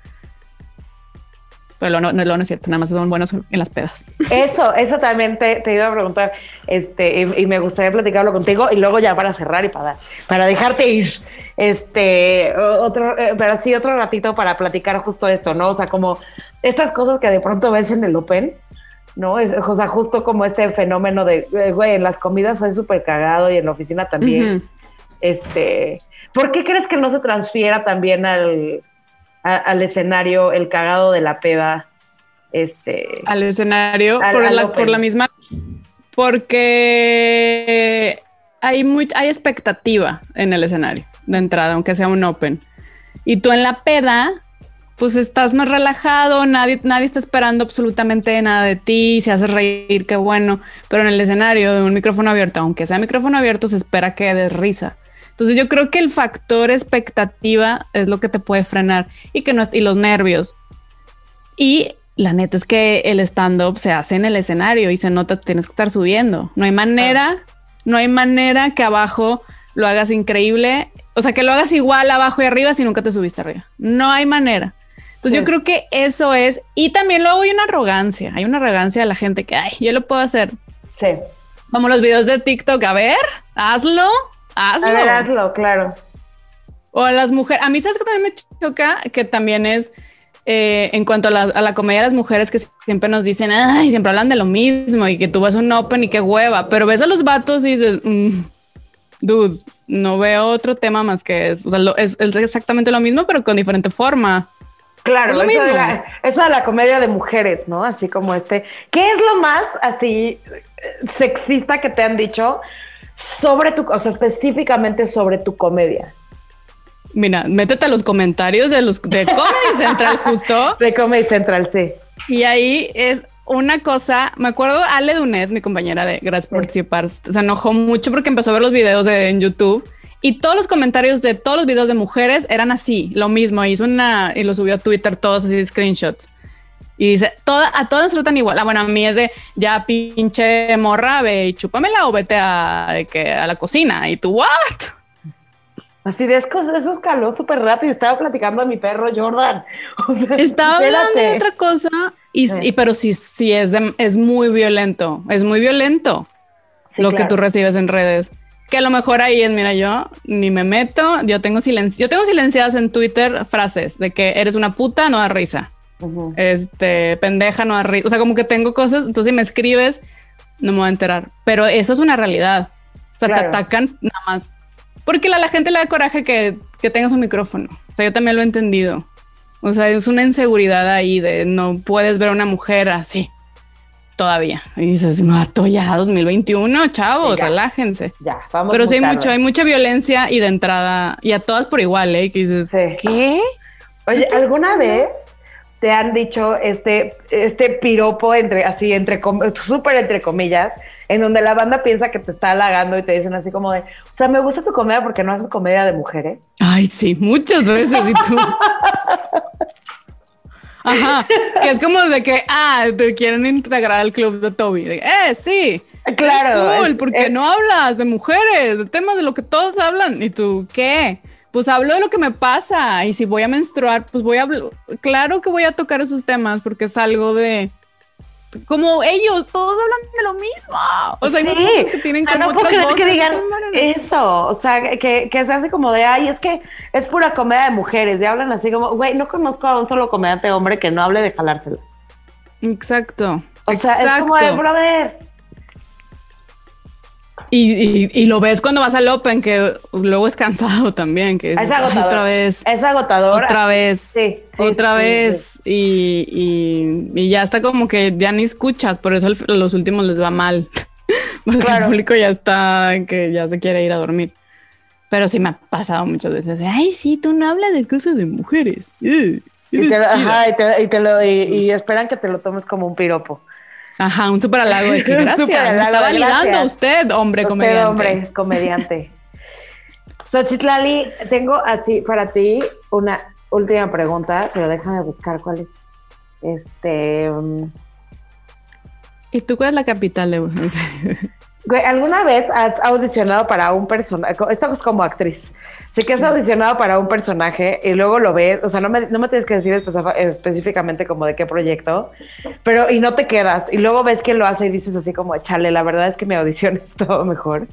Pero lo no, no, lo no es cierto, nada más son buenos en las pedas. Eso, eso también te, te iba a preguntar, este, y, y me gustaría platicarlo contigo y luego ya para cerrar y para, para dejarte ir, este, otro, eh, pero sí otro ratito para platicar justo esto, ¿no? O sea, como estas cosas que de pronto ves en el Open, ¿no? Es, o sea, justo como este fenómeno de, eh, güey, en las comidas soy súper cagado y en la oficina también, Ujú. Este, ¿por qué crees que no se transfiera también al, a- al escenario el cagado de la peda? Este, al escenario Al- por, al la, por la misma porque hay muy hay expectativa en el escenario de entrada aunque sea un open. Y tú en la peda pues estás más relajado nadie nadie está esperando absolutamente nada de ti se hace reír qué bueno. Pero en el escenario de un micrófono abierto aunque sea micrófono abierto se espera que des risa entonces yo creo que el factor expectativa es lo que te puede frenar y que no y los nervios y la neta es que el stand-up se hace en el escenario y se nota, tienes que estar subiendo. No hay manera, no hay manera que abajo lo hagas increíble. O sea, que lo hagas igual abajo y arriba si nunca te subiste arriba. No hay manera. Entonces Sí. yo creo que eso es. Y también luego hay una arrogancia. Hay una arrogancia de la gente que, ay, yo lo puedo hacer. sí. Como los videos de TikTok. A ver, hazlo, hazlo. A ver, hazlo, claro. O a las mujeres. A mí, ¿sabes que también me choca? Que también es eh, en cuanto a la, a la comedia de las mujeres que siempre nos dicen, ay, siempre hablan de lo mismo y que tú vas a un open y qué hueva. Pero ves a los vatos y dices, "Mm, dude, no veo otro tema más que eso. O sea, lo- es, es exactamente lo mismo, pero con diferente forma. Claro, Es lo eso de, mismo. la, eso de la comedia de mujeres, ¿no? Así como este. ¿Qué es lo más así eh, sexista que te han dicho sobre tu, o sea, específicamente sobre tu comedia? Mira, métete a los comentarios de los de Comedy [laughs] Central justo. De Comedy Central, sí. Y ahí es una cosa, me acuerdo Ale Dunet, mi compañera de Gracias por Sí. participar, se enojó mucho porque empezó a ver los videos de- en YouTube y todos los comentarios de todos los videos de mujeres eran así, lo mismo, hizo una y lo subió a Twitter todos así screenshots. Y dice, toda, a todas nos tratan igual. Ah, bueno, a mí es de ya pinche morra, ve y chúpamela o vete a, de que, a la cocina. Y tú, ¿what? Así de eso, escaló súper rápido. Estaba platicando a mi perro Jordan. [laughs] O sea, Estaba hablando de otra cosa, y, Sí. y- pero sí, sí es, de- es muy violento, es muy violento. Sí, lo que claro. tú recibes en redes. Que a lo mejor ahí es, mira, yo ni me meto, yo tengo silencio, yo tengo silenciadas en Twitter frases de que eres una puta, no da risa. Ujú. Este, pendeja, no da risa. O sea, como que tengo cosas, entonces si me escribes, no me voy a enterar. Pero eso es una realidad. O sea, Claro. te atacan nada más. Porque a la gente le da coraje que, que tengas un micrófono. O sea, yo también lo he entendido. O sea, es una inseguridad ahí de no puedes ver a una mujer así todavía. Y dices, mato ya 2021, chavos, ya. relájense. Ya, vamos. Pero sí hay mucho, hay mucha violencia y de entrada, y a todas por igual, ¿eh? Que dices, Sí. ¿qué? Oye, ¿Estás ¿alguna vez te han dicho este, este piropo entre, así, entre, súper entre comillas, en donde la banda piensa que te está halagando y te dicen así como de, o sea, me gusta tu comedia porque no haces comedia de mujeres? Ay, sí, muchas veces. Y tú. Ajá, que es como de que, ah, te quieren integrar al club de Toby. De, eh, sí. Claro. Es cool, es- porque es- no hablas de mujeres, de temas de lo que todos hablan. ¿Y tú qué? Pues hablo de lo que me pasa. Y si voy a menstruar, pues voy a hablar. Claro que voy a tocar esos temas porque es algo de. Como ellos, todos hablan de lo mismo. O sea, hay Sí, muchos que tienen o sea, como no otras creer que voces, digan eso, o sea, que, que se hace como de, ay, es que es pura comedia de mujeres, y hablan así como, güey, no conozco a un solo comediante hombre que no hable de jalársela. Exacto. O sea, es como de, brother, Y, y- y lo ves cuando vas al Open, que luego es cansado [laughs] también, que es dices, "Ay, agotador. otra vez, Es agotador. otra vez, Sí, sí, otra sí, vez, Y, y- y ya está como que ya ni escuchas, por eso al- los últimos les va mal, [laughs] porque Claro. el público ya está, que ya se quiere ir a dormir. Pero sí me ha pasado muchas veces, ay, sí, tú no hablas de cosas de mujeres. Y, te, lo- chida". ajá, te, y te lo, y, y esperan que te lo tomes como un piropo. Ajá, un súper halago de que [laughs] gracias, me está validando gracias. usted, hombre Usted, comediante. hombre, comediante. Xochitlali, tengo así para ti una última pregunta, pero déjame buscar cuál es. Este. um, ¿Y tú cuál es la capital de güey, ¿alguna vez has audicionado para un personaje? Esto es como actriz. Sí que has audicionado para un personaje y luego lo ves, o sea, no me, no me tienes que decir espe- específicamente como de qué proyecto, pero y no te quedas. Y luego ves quién lo hace y dices así como, chale, la verdad es que mi audición [laughs] es todo mejor.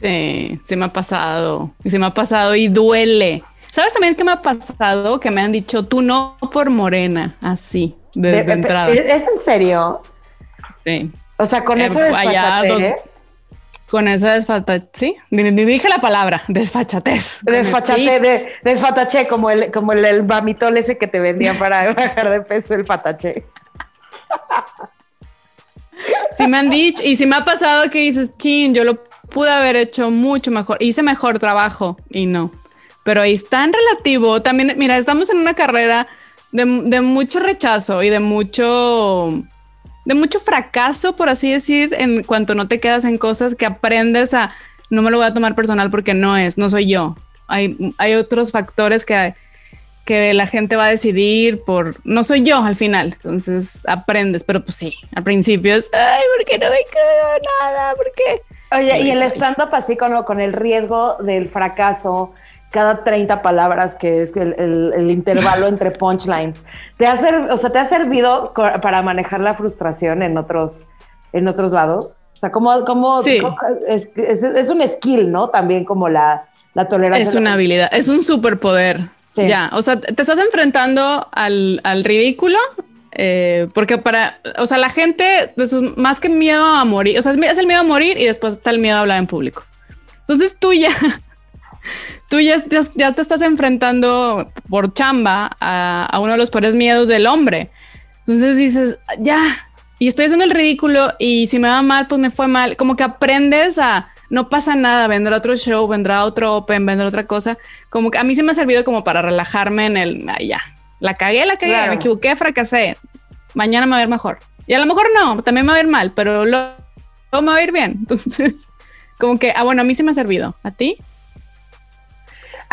Sí, sí me ha pasado. Y se me ha pasado y duele. ¿Sabes también qué me ha pasado? Que me han dicho, tú no por morena, así, de, de entrada. ¿Es, en serio? Sí. O sea, con Eh, eso de allá dos- Con esa desfachatez, sí, dije la palabra, desfachatez. Con desfachate, el- sí, de- desfataché, como el, como el, el mamitol ese que te vendían para [laughs] bajar de peso, el fataché. sí me han dicho, y sí me ha pasado que dices, chin, yo lo pude haber hecho mucho mejor, hice mejor trabajo y no. Pero ahí es tan relativo. También, mira, estamos en una carrera de, de mucho rechazo y de mucho, de mucho fracaso, por así decir, en cuanto no te quedas en cosas que aprendes a, no me lo voy a tomar personal porque no es, no soy yo. Hay, hay otros factores que, que la gente va a decidir por, no soy yo al final. Entonces aprendes, pero pues sí, al principio es, ay, ¿por qué no me quedo nada? ¿Por qué? Oye, y el stand-up así con, con el riesgo del fracaso, cada 30 palabras, que es el, el- el intervalo entre punchlines, ¿te ha, ser- o sea, ¿te ha servido para manejar la frustración en otros, en otros lados? O sea, ¿cómo, cómo, Sí. cómo- es, es- es un skill, ¿no? También como la, la tolerancia. Es una habilidad, es un superpoder. Sí. Ya, o sea, te estás enfrentando al, al ridículo, eh, porque para, o sea, la gente, sus- más que miedo a morir, o sea, es el miedo a morir y después está el miedo a hablar en público. Entonces tú ya, tú ya, ya, ya te estás enfrentando por chamba a, a uno de los peores miedos del hombre. Entonces dices, ya, y estoy haciendo el ridículo y si me va mal, pues me fue mal. Como que aprendes a, no pasa nada, vendrá otro show, vendrá otro open, vendrá otra cosa. Como que a mí se me ha servido como para relajarme en el, "Ay, ya, la cagué, la cagué, Claro. me equivoqué, fracasé. Mañana me va a ir mejor. Y a lo mejor no, también me va a ir mal, pero luego luego me va a ir bien. [laughs] Entonces, como que, ah, bueno, a mí sí me ha servido. ¿A ti?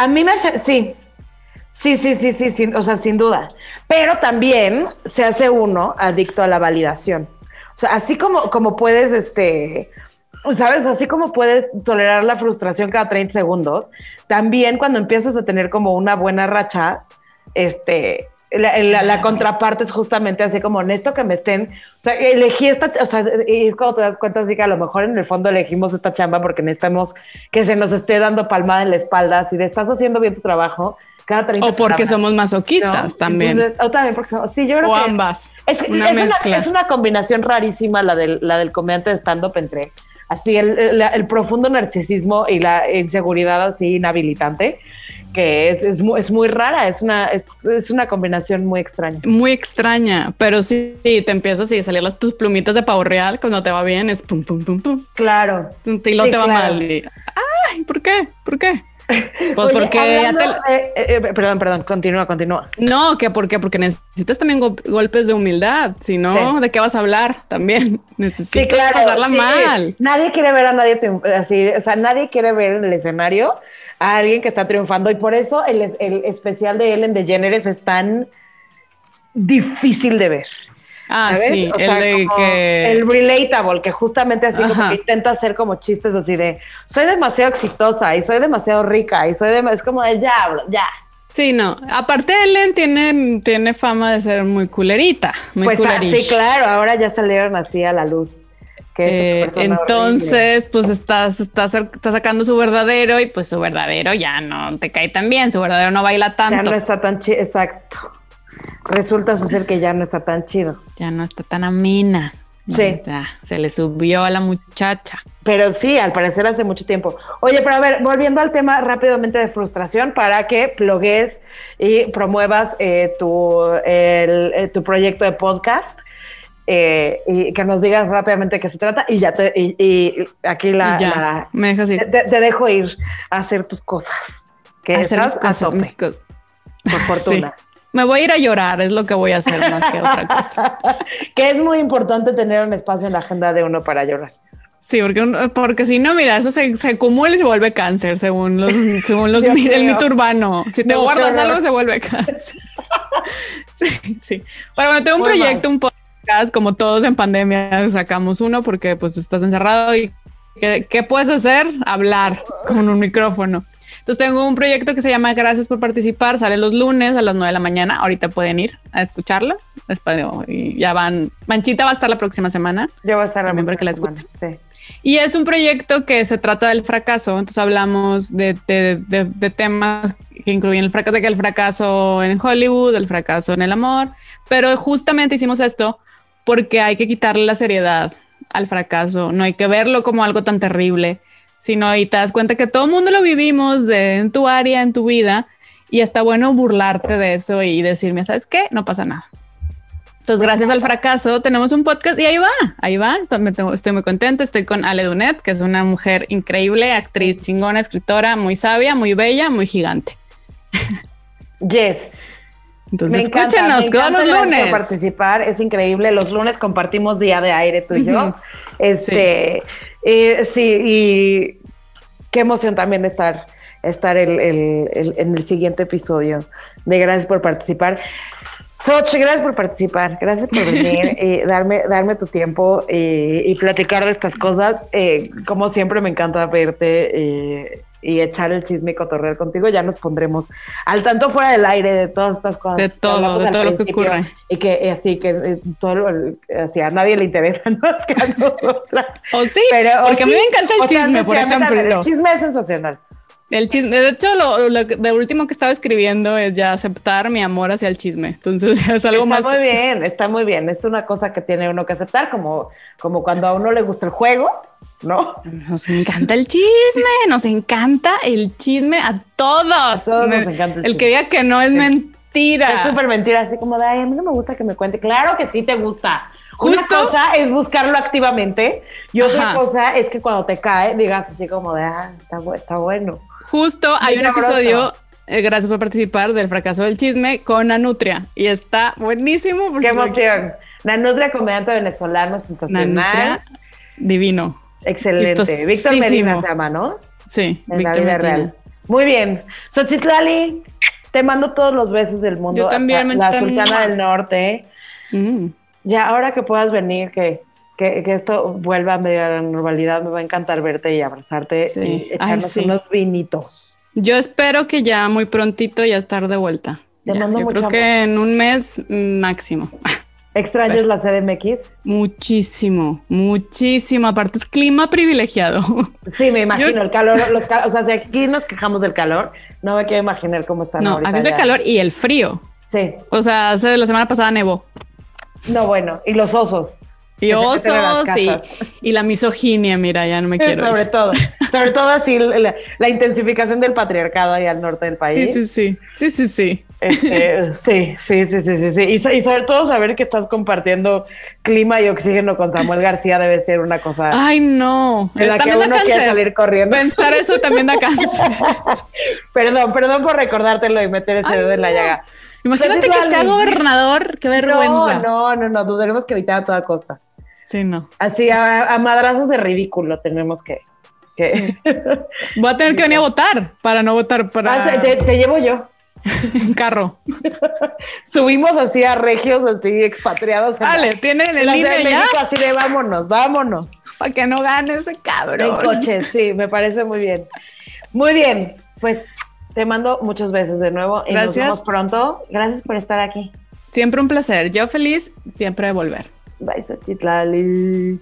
A mí me hace, sí. Sí, sí, sí, sí, sí, o sea, sin duda. Pero también se hace uno adicto a la validación. O sea, así como, como puedes, este, ¿sabes? Así como puedes tolerar la frustración cada 30 segundos, también cuando empiezas a tener como una buena racha, este, la, la- la contraparte es justamente así como honesto que me estén, o sea, elegí esta, o sea, y es cuando te das cuenta así que a lo mejor en el fondo elegimos esta chamba porque necesitamos que se nos esté dando palmada en la espalda, así de estás haciendo bien tu trabajo cada 30 O porque palabras", somos ¿no? masoquistas también. Entonces, o también porque somos, sí, yo creo o que ambas. es, una es una, es una combinación rarísima la del, la del comediante de stand-up entre así el, el- el profundo narcisismo y la inseguridad así inhabilitante, que es, es, muy, es muy rara, es una, es, es una combinación muy extraña. Muy extraña, pero sí, sí, te empiezas a salir las tus plumitas de pavo real cuando te va bien, es pum, pum, pum, pum. Claro. Y luego Sí, te va claro. mal. y, Ay, ¿por qué? ¿Por qué? [laughs] Pues Oye, porque ya hablando te- de- eh, eh, perdón, perdón, continúa, continúa. No, que por qué? Porque necesitas también go- golpes de humildad. Si no, Sí. ¿de qué vas a hablar? También [laughs] necesitas Sí, claro. pasarla sí. mal. Nadie quiere ver a nadie así, o sea, nadie quiere ver en el escenario a alguien que está triunfando y por eso el, el especial de Ellen DeGeneres es tan difícil de ver. Ah, ¿sabes? sí, O el sea, de que... El relatable, que justamente así como que intenta hacer como chistes así de soy demasiado exitosa y soy demasiado rica y soy de, es como de ya, bro, ya. Sí, no. Aparte, Ellen tiene, tiene fama de ser muy culerita, muy Pues ah, sí, claro, ahora ya salieron así a la luz. Que es Eh, entonces, pues estás, estás, está sacando su verdadero y pues su verdadero ya no te cae tan bien, su verdadero no baila horrible. ya tanto, no está tan chido, exacto. Resulta ser que ya no está tan chido. ya no está tan amena. Sí. Se le subió a la muchacha. Pero sí, al parecer hace mucho tiempo. Oye, pero a ver, volviendo al tema rápidamente de frustración, para que plugues y promuevas eh, tu, el- eh, tu proyecto de podcast eh, y que nos digas rápidamente qué se trata y ya te, y, y aquí la, ya, la- me dejas ir. te, te dejo ir a hacer tus cosas. Que hacer mis a cosas, mis co- por fortuna. [laughs] Me voy a ir a llorar, es lo que voy a hacer más que otra cosa. [laughs] que es muy importante tener un espacio en la agenda de uno para llorar. Sí, porque, porque si no, mira, eso se, se acumula y se vuelve cáncer, según los, según los [laughs] el mito urbano. Si te No, guardas algo, se vuelve cáncer. sí, sí. Pero bueno, tengo un Muy proyecto, un podcast, como todos en pandemia sacamos uno porque pues estás encerrado y ¿qué, qué puedes hacer? Hablar con un micrófono. Entonces tengo un proyecto que se llama Gracias por participar, sale los lunes a las 9 de la mañana, ahorita pueden ir a escucharlo. Después, y ya van, Manchita va a estar la próxima semana. Yo voy a estar la También para que la próxima semana, sí. Y es un proyecto que se trata del fracaso. Entonces hablamos de, de- de- de temas que incluyen el fracaso, el fracaso en Hollywood, el fracaso en el amor. Pero justamente hicimos esto porque hay que quitarle la seriedad al fracaso. No hay que verlo como algo tan terrible, sino y te das cuenta que todo el mundo lo vivimos de, en tu área, en tu vida. Y está bueno burlarte de eso y decirme, ¿sabes qué? No pasa nada. Entonces, gracias al fracaso, tenemos un podcast y ahí va, ahí va. Estoy muy contenta. Estoy con Ale Dunet, que es una mujer increíble, actriz chingona, escritora, muy sabia, muy bella, muy gigante. Yes. Entonces, encanta, escúchenos todos los lunes. por participar, es increíble. Los lunes compartimos día de aire tú y yo. Este, eh, sí, y qué emoción también estar, estar el- el- el- en el siguiente episodio de Gracias por participar. Soch, gracias por participar, gracias por venir [laughs] y darme, darme tu tiempo eh, y platicar de estas cosas. Eh, como siempre me encanta verte eh, y echar el chisme y cotorrear contigo. Ya nos pondremos al tanto fuera del aire de todas estas cosas. De todo, de todo lo que ocurre. Y que eh, así que eh, todo lo- así a nadie le interesa [laughs] más que a nosotras. O sí, Pero, o porque a mí sí, me encanta el o chisme, por ejemplo. El chisme es sensacional. El chisme, de hecho, lo, lo, de último que estaba escribiendo es ya aceptar mi amor hacia el chisme. Entonces, [laughs] es algo está más. muy bien, está muy bien. Es una cosa que tiene uno que aceptar, como, como cuando a uno le gusta el juego, ¿no? Nos encanta el chisme, nos encanta el chisme a todos. A todos Me- nos encanta el el que diga que no es Sí. mentira. Es súper mentira, así como de, ay, a mí no me gusta que me cuente. Claro que sí te gusta. Justo- Una cosa es buscarlo activamente y otra Ajá. cosa es que cuando te cae digas así como de, ah, está, bu- está bueno. Justo hay un sabroso. episodio, eh, gracias por participar, del fracaso del chisme con Anutria. Y está buenísimo. Qué emoción. Nanutria, comediante venezolano, sensacional. Nanutria, divino. Excelente. Víctor Medina se llama, ¿no? Sí, En Víctor la vida Medina. real. Muy bien. Xochitlali, te mando todos los besos del mundo. Yo también, La Manchita. Sultana del Norte. Mm. Ya, ahora que puedas venir, que, que, que esto vuelva a la normalidad, me va a encantar verte y abrazarte Sí. y Ay, echarnos sí. unos vinitos. Yo espero que ya muy prontito ya estar de vuelta. Ya, yo creo amor. que en un mes máximo. [laughs] ¿Extrañas la CDMX? Muchísimo, muchísimo. Aparte es clima privilegiado. [laughs] Sí, me imagino, Yo- el calor, los cal- o sea, si aquí nos quejamos del calor, no me quiero imaginar cómo están No, ahorita. aquí hace ya. calor y el frío. Sí, O sea, hace la semana pasada nevó. No, bueno, y los osos. Y osos y, y la misoginia, mira, ya no me quiero. sobre ir. todo, [laughs] sobre todo así la, la intensificación del patriarcado ahí al norte del país. Sí, sí, sí, sí, sí, sí. Este, sí, sí, sí, sí, sí, sí. Y, so- y sobre todo saber que estás compartiendo clima y oxígeno con Samuel García debe ser una cosa Ay, no. en la que da uno quiere salir corriendo. Pensar eso también da [laughs] cáncer. perdón, perdón por recordártelo y meter ese Ay, dedo en la no. llaga. Imagínate que sea gobernador, qué vergüenza. No, no, no, no, tenemos que evitar a toda costa. Sí, no. Así, a, a madrazos de ridículo tenemos que... que... [laughs] Voy a tener que venir a votar para no votar para. Ah, te, llevo yo. [laughs] en carro. [laughs] Subimos así a regios, así expatriados. en la- tienen en el de línea ya así de vámonos, vámonos. para que no gane ese En cabrón. coche, sí, me parece muy bien. Muy bien, pues te mando muchos besos de nuevo y nos Gracias. vemos pronto. Gracias por estar aquí. Siempre un placer. Yo feliz siempre de volver. Bye, Xochitlali.